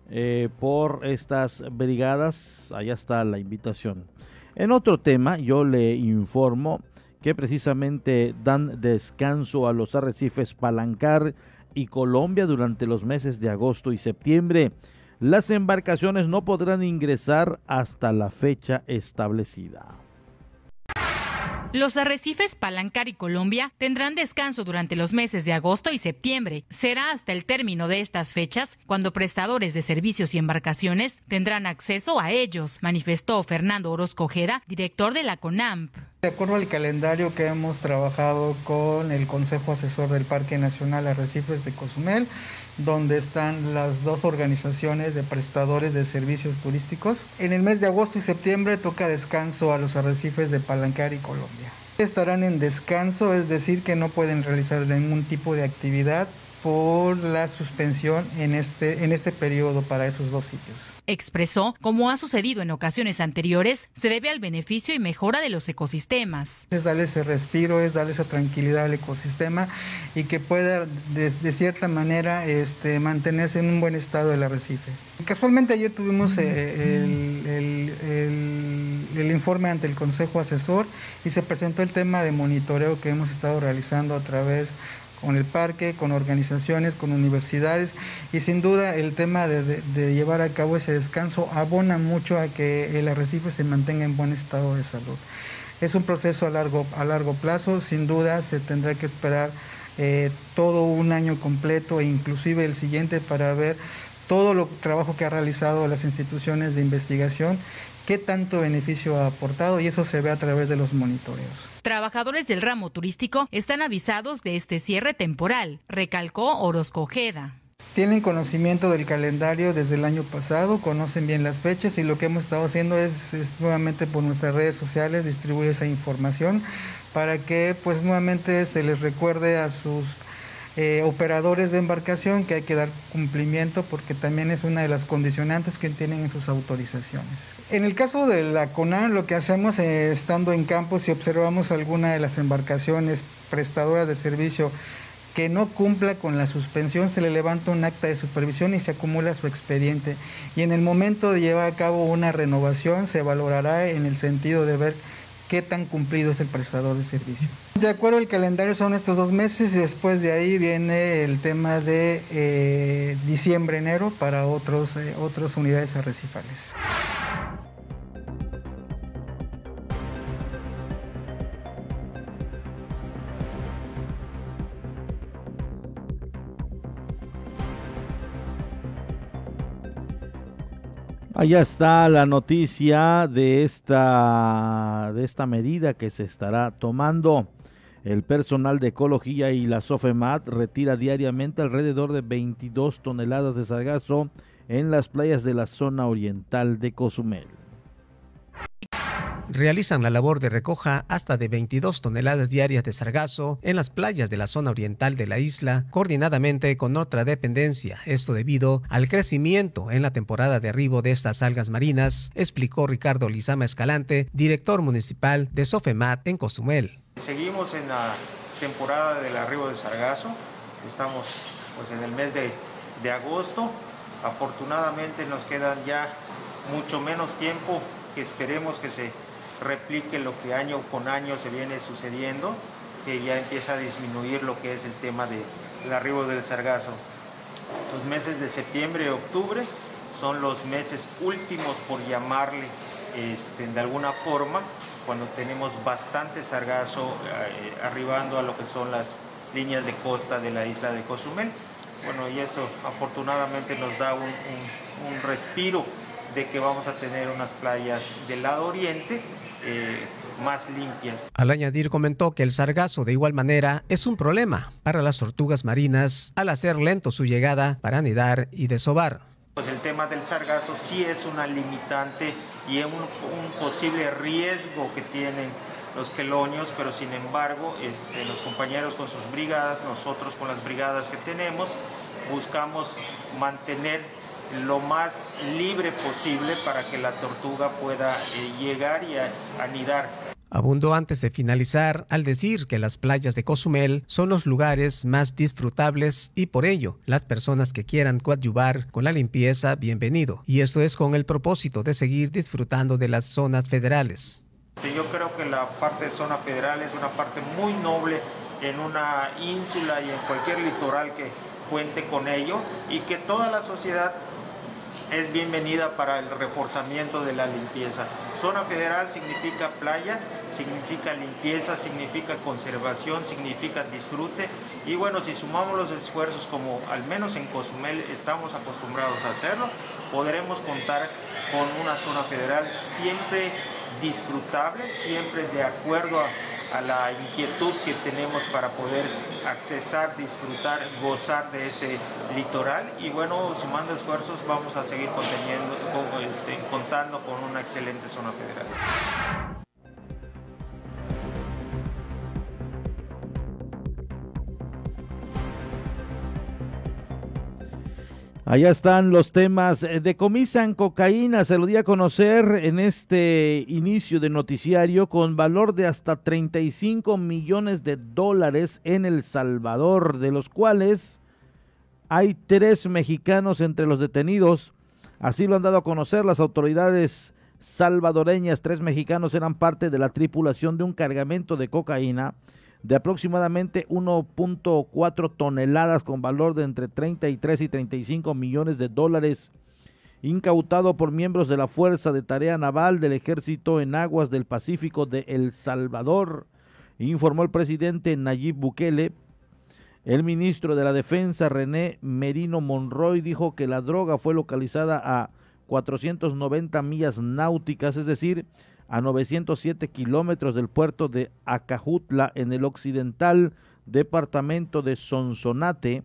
eh, por estas brigadas. Allá está la invitación. En otro tema, yo le informo que precisamente dan descanso a los arrecifes Palancar y Colombia durante los meses de agosto y septiembre. Las embarcaciones no podrán ingresar hasta la fecha establecida. Los arrecifes Palancar y Colombia tendrán descanso durante los meses de agosto y septiembre. Será hasta el término de estas fechas cuando prestadores de servicios y embarcaciones tendrán acceso a ellos, manifestó Fernando Orozco Ojeda, director de la CONAMP. De acuerdo al calendario que hemos trabajado con el Consejo Asesor del Parque Nacional Arrecifes de Cozumel, donde están las dos organizaciones de prestadores de servicios turísticos. En el mes de agosto y septiembre toca descanso a los arrecifes de Palancar y Colombia. Estarán en descanso, es decir, que no pueden realizar ningún tipo de actividad por la suspensión en este, en este periodo para esos dos sitios. Expresó, como ha sucedido en ocasiones anteriores, se debe al beneficio y mejora de los ecosistemas. Es darle ese respiro, es darle esa tranquilidad al ecosistema y que pueda de, de cierta manera este, mantenerse en un buen estado el arrecife. Casualmente ayer tuvimos eh, el, el, el, el informe ante el Consejo Asesor y se presentó el tema de monitoreo que hemos estado realizando a través con el parque, con organizaciones, con universidades y sin duda el tema de, llevar a cabo ese descanso abona mucho a que el arrecife se mantenga en buen estado de salud. Es un proceso a largo, a largo plazo, sin duda se tendrá que esperar eh, todo un año completo e inclusive el siguiente para ver todo el trabajo que ha realizado las instituciones de investigación qué tanto beneficio ha aportado y eso se ve a través de los monitoreos. Trabajadores del ramo turístico están avisados de este cierre temporal, recalcó Orozco Ojeda. Tienen conocimiento del calendario desde el año pasado, conocen bien las fechas y lo que hemos estado haciendo es, es nuevamente por nuestras redes sociales distribuir esa información para que pues nuevamente se les recuerde a sus eh, operadores de embarcación que hay que dar cumplimiento porque también es una de las condicionantes que tienen en sus autorizaciones. En el caso de la CONAN, lo que hacemos eh, estando en campo, si observamos alguna de las embarcaciones prestadoras de servicio que no cumpla con la suspensión, se le levanta un acta de supervisión y se acumula su expediente. Y en el momento de llevar a cabo una renovación, se valorará en el sentido de ver qué tan cumplido es el prestador de servicio. De acuerdo al calendario son estos dos meses y después de ahí viene el tema de eh, diciembre-enero para otros, eh, otras unidades arrecifales. Allá está la noticia de esta, de esta medida que se estará tomando. El personal de ecología y la SOFEMAT retira diariamente alrededor de 22 toneladas de sargazo en las playas de la zona oriental de Cozumel realizan la labor de recoja hasta de 22 toneladas diarias de sargazo en las playas de la zona oriental de la isla, coordinadamente con otra dependencia. Esto debido al crecimiento en la temporada de arribo de estas algas marinas, explicó Ricardo Lizama Escalante, director municipal de Sofemat en Cozumel. Seguimos en la temporada del arribo de sargazo, estamos pues en el mes de, de agosto, afortunadamente nos quedan ya mucho menos tiempo que esperemos que se replique lo que año con año se viene sucediendo, que ya empieza a disminuir lo que es el tema del arribo del sargazo. Los meses de septiembre y octubre son los meses últimos, por llamarle este, de alguna forma, cuando tenemos bastante sargazo eh, arribando a lo que son las líneas de costa de la isla de Cozumel. Bueno, y esto afortunadamente nos da un, un respiro de que vamos a tener unas playas del lado oriente eh, más limpias. Al añadir comentó que el sargazo de igual manera es un problema para las tortugas marinas al hacer lento su llegada para anidar y desovar. Pues el tema del sargazo sí es una limitante y es un, un posible riesgo que tienen los quelonios, pero sin embargo este, los compañeros con sus brigadas, nosotros con las brigadas que tenemos, buscamos mantener lo más libre posible para que la tortuga pueda eh, llegar y a, anidar. Abundó antes de finalizar al decir que las playas de Cozumel son los lugares más disfrutables y por ello las personas que quieran coadyuvar con la limpieza, bienvenido. Y esto es con el propósito de seguir disfrutando de las zonas federales. Yo creo que la parte de zona federal es una parte muy noble en una ínsula y en cualquier litoral que cuente con ello y que toda la sociedad es bienvenida para el reforzamiento de la limpieza. Zona federal significa playa, significa limpieza, significa conservación, significa disfrute y bueno, si sumamos los esfuerzos como al menos en Cozumel estamos acostumbrados a hacerlo, podremos contar con una zona federal siempre disfrutable, siempre de acuerdo a, a, la inquietud que tenemos para poder accesar, disfrutar, gozar de este litoral y bueno, sumando esfuerzos vamos a seguir conteniendo, este, contando con una excelente zona federal. Allá están los temas. Decomisan cocaína, se lo di a conocer en este inicio de noticiario con valor de hasta 35 millones de dólares en El Salvador, de los cuales hay tres mexicanos entre los detenidos. Así lo han dado a conocer las autoridades salvadoreñas. Tres mexicanos eran parte de la tripulación de un cargamento de cocaína de aproximadamente 1.4 toneladas con valor de entre 33 y 35 millones de dólares, incautado por miembros de la Fuerza de Tarea Naval del Ejército en aguas del Pacífico de El Salvador, informó el presidente Nayib Bukele. El ministro de la Defensa, René Merino Monroy, dijo que la droga fue localizada a 490 millas náuticas, es decir, a 907 kilómetros del puerto de Acajutla en el occidental departamento de Sonsonate,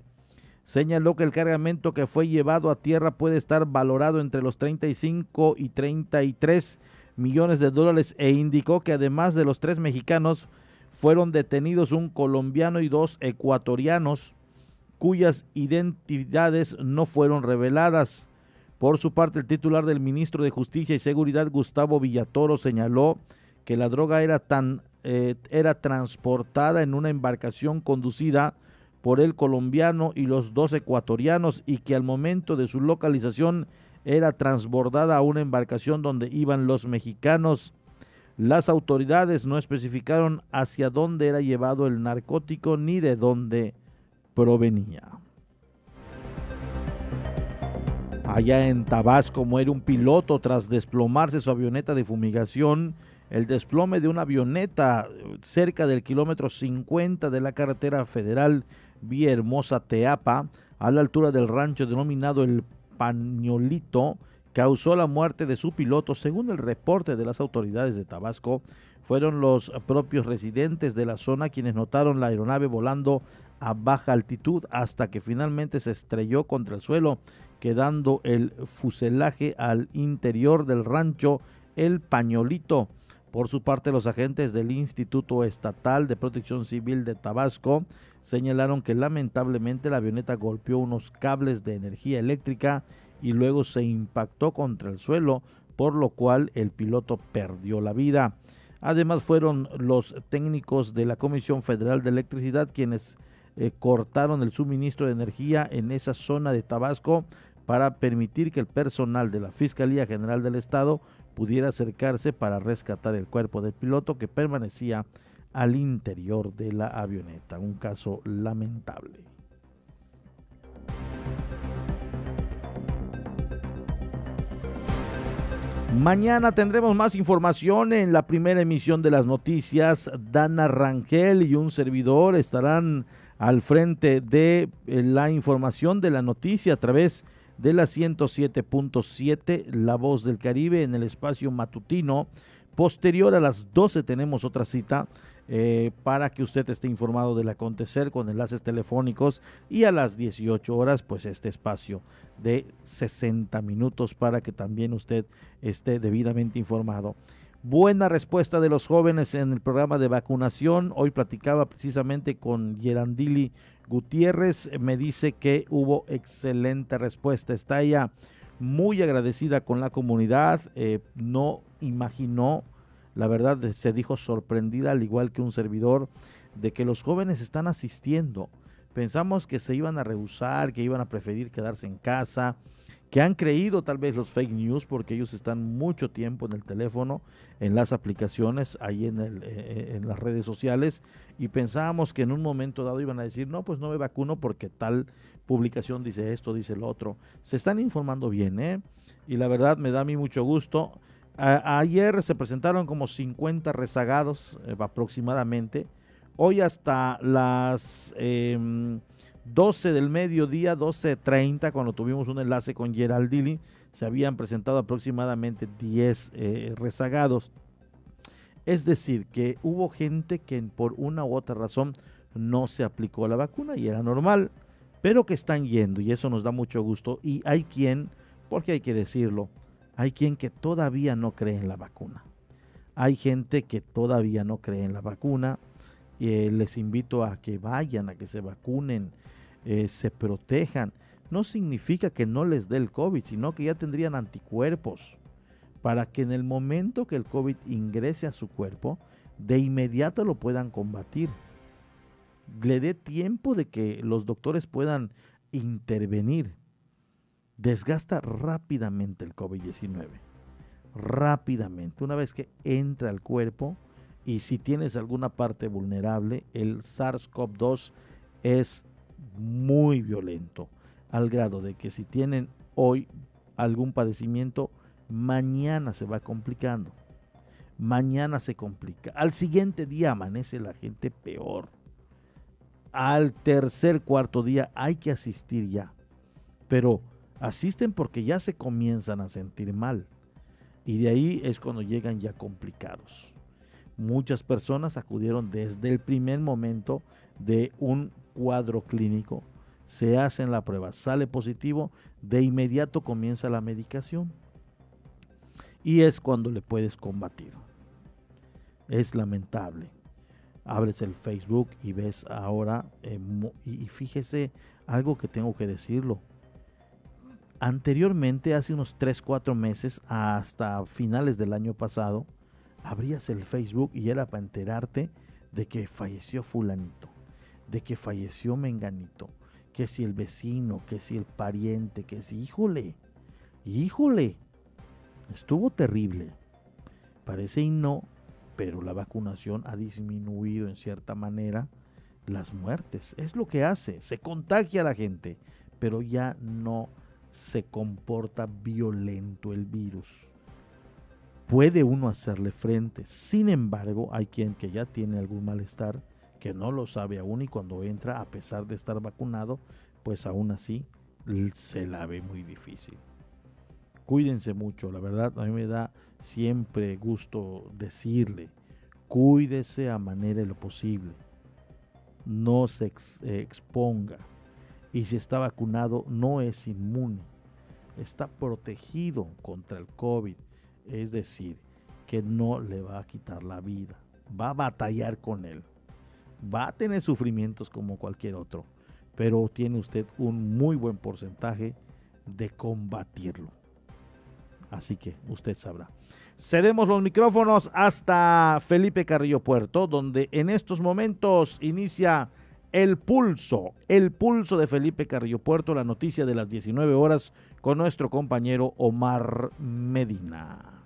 señaló que el cargamento que fue llevado a tierra puede estar valorado entre los 35 y 33 millones de dólares e indicó que además de los tres mexicanos fueron detenidos un colombiano y dos ecuatorianos cuyas identidades no fueron reveladas. Por su parte, el titular del ministro de Justicia y Seguridad, Gustavo Villatoro, señaló que la droga era, tan, eh, era transportada en una embarcación conducida por el colombiano y los dos ecuatorianos y que al momento de su localización era transbordada a una embarcación donde iban los mexicanos. Las autoridades no especificaron hacia dónde era llevado el narcótico ni de dónde provenía. Allá en Tabasco muere un piloto tras desplomarse su avioneta de fumigación. El desplome de una avioneta cerca del kilómetro 50 de la carretera federal Villahermosa Teapa, a la altura del rancho denominado El Pañolito, causó la muerte de su piloto. Según el reporte de las autoridades de Tabasco, fueron los propios residentes de la zona quienes notaron la aeronave volando a baja altitud hasta que finalmente se estrelló contra el suelo, quedando el fuselaje al interior del rancho El Pañolito. Por su parte, los agentes del Instituto Estatal de Protección Civil de Tabasco señalaron que lamentablemente la avioneta golpeó unos cables de energía eléctrica y luego se impactó contra el suelo, por lo cual el piloto perdió la vida. Además fueron los técnicos de la Comisión Federal de Electricidad quienes eh, cortaron el suministro de energía en esa zona de Tabasco para permitir que el personal de la Fiscalía General del Estado pudiera acercarse para rescatar el cuerpo del piloto que permanecía al interior de la avioneta. Un caso lamentable. Mañana tendremos más información en la primera emisión de las noticias. Dana Rangel y un servidor estarán al frente de eh, la información de la noticia a través de la 107.7 La Voz del Caribe en el espacio matutino Posterior a las 12 tenemos otra cita eh, para que usted esté informado del acontecer con enlaces telefónicos y a las 18 horas pues este espacio de 60 minutos para que también usted esté debidamente informado. Buena respuesta de los jóvenes en el programa de vacunación. Hoy platicaba precisamente con Gerandili Gutiérrez. Me dice que hubo excelente respuesta. Está ella muy agradecida con la comunidad. Eh, no imaginó la verdad se dijo sorprendida, al igual que un servidor, de que los jóvenes están asistiendo. Pensamos que se iban a rehusar, que iban a preferir quedarse en casa, que han creído tal vez los fake news porque ellos están mucho tiempo en el teléfono, en las aplicaciones, ahí en, el, eh, eh, las redes sociales, y pensábamos que en un momento dado iban a decir, no, pues no me vacuno porque tal publicación dice esto, dice lo otro. Se están informando bien, ¿eh? Y la verdad me da a mí mucho gusto ayer se presentaron como 50 rezagados eh, aproximadamente. Hoy hasta las 12 em, del mediodía, 12.30, cuando tuvimos un enlace con Geraldini, se habían presentado aproximadamente 10 eh, rezagados. Es decir, que hubo gente que por una u otra razón no se aplicó la vacuna y era normal, pero que están yendo y eso nos da mucho gusto. Y hay quien, porque hay que decirlo, hay quien que todavía no cree en la vacuna. Hay gente que todavía no cree en la vacuna. Eh, les invito a que vayan, a que se vacunen, eh, se protejan. No significa que no les dé el COVID, sino que ya tendrían anticuerpos para que en el momento que el COVID ingrese a su cuerpo, de inmediato lo puedan combatir. Le dé tiempo de que los doctores puedan intervenir desgasta rápidamente el COVID-19. Rápidamente. Una vez que entra al cuerpo y si tienes alguna parte vulnerable, el SARS-CoV-2 es muy violento, al grado de que si tienen hoy algún padecimiento, mañana se va complicando. Mañana se complica. Al siguiente día amanece la gente peor. Al tercer, cuarto día hay que asistir ya. Pero Asisten porque ya se comienzan a sentir mal. Y de ahí es cuando llegan ya complicados. Muchas personas acudieron desde el primer momento de un cuadro clínico. Se hacen la prueba, sale positivo, de inmediato comienza la medicación. Y es cuando le puedes combatir. Es lamentable. Abres el Facebook y ves ahora, eh, y fíjese algo que tengo que decirlo Anteriormente, hace unos 3, 4 meses, hasta finales del año pasado, abrías el Facebook y era para enterarte de que falleció fulanito, de que falleció menganito, que si el vecino, que si el pariente, que si, híjole, híjole, estuvo terrible. Parece y no, pero la vacunación ha disminuido en cierta manera las muertes. Es lo que hace, se contagia a la gente, pero ya no se comporta violento el virus. Puede uno hacerle frente, sin embargo hay quien que ya tiene algún malestar, que no lo sabe aún y cuando entra, a pesar de estar vacunado, pues aún así se la ve muy difícil. Cuídense mucho, la verdad a mí me da siempre gusto decirle, cuídese a manera de lo posible, no se exponga, y si está vacunado no es inmune, está protegido contra el COVID, es decir, que no le va a quitar la vida, va a batallar con él, va a tener sufrimientos como cualquier otro, pero tiene usted un muy buen porcentaje de combatirlo. Así que usted sabrá. Cedemos los micrófonos hasta Felipe Carrillo Puerto, donde en estos momentos inicia el pulso, el pulso de Felipe Carrillo Puerto, la noticia de las 19 horas con nuestro compañero Omar Medina.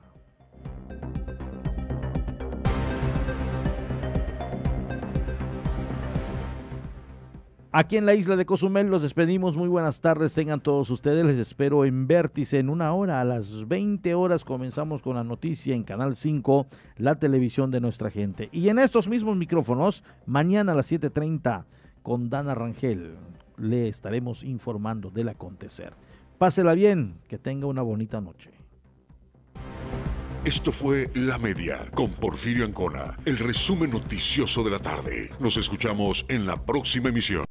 Aquí en la isla de Cozumel los despedimos. Muy buenas tardes, tengan todos ustedes. Les espero en Vértice en una hora. A las 20 horas comenzamos con la noticia en Canal 5, la televisión de nuestra gente. Y en estos mismos micrófonos, mañana a las 7.30 con Dana Rangel, le estaremos informando del acontecer. Pásela bien, que tenga una bonita noche. Esto fue La Media con Porfirio Ancona, el resumen noticioso de la tarde. Nos escuchamos en la próxima emisión.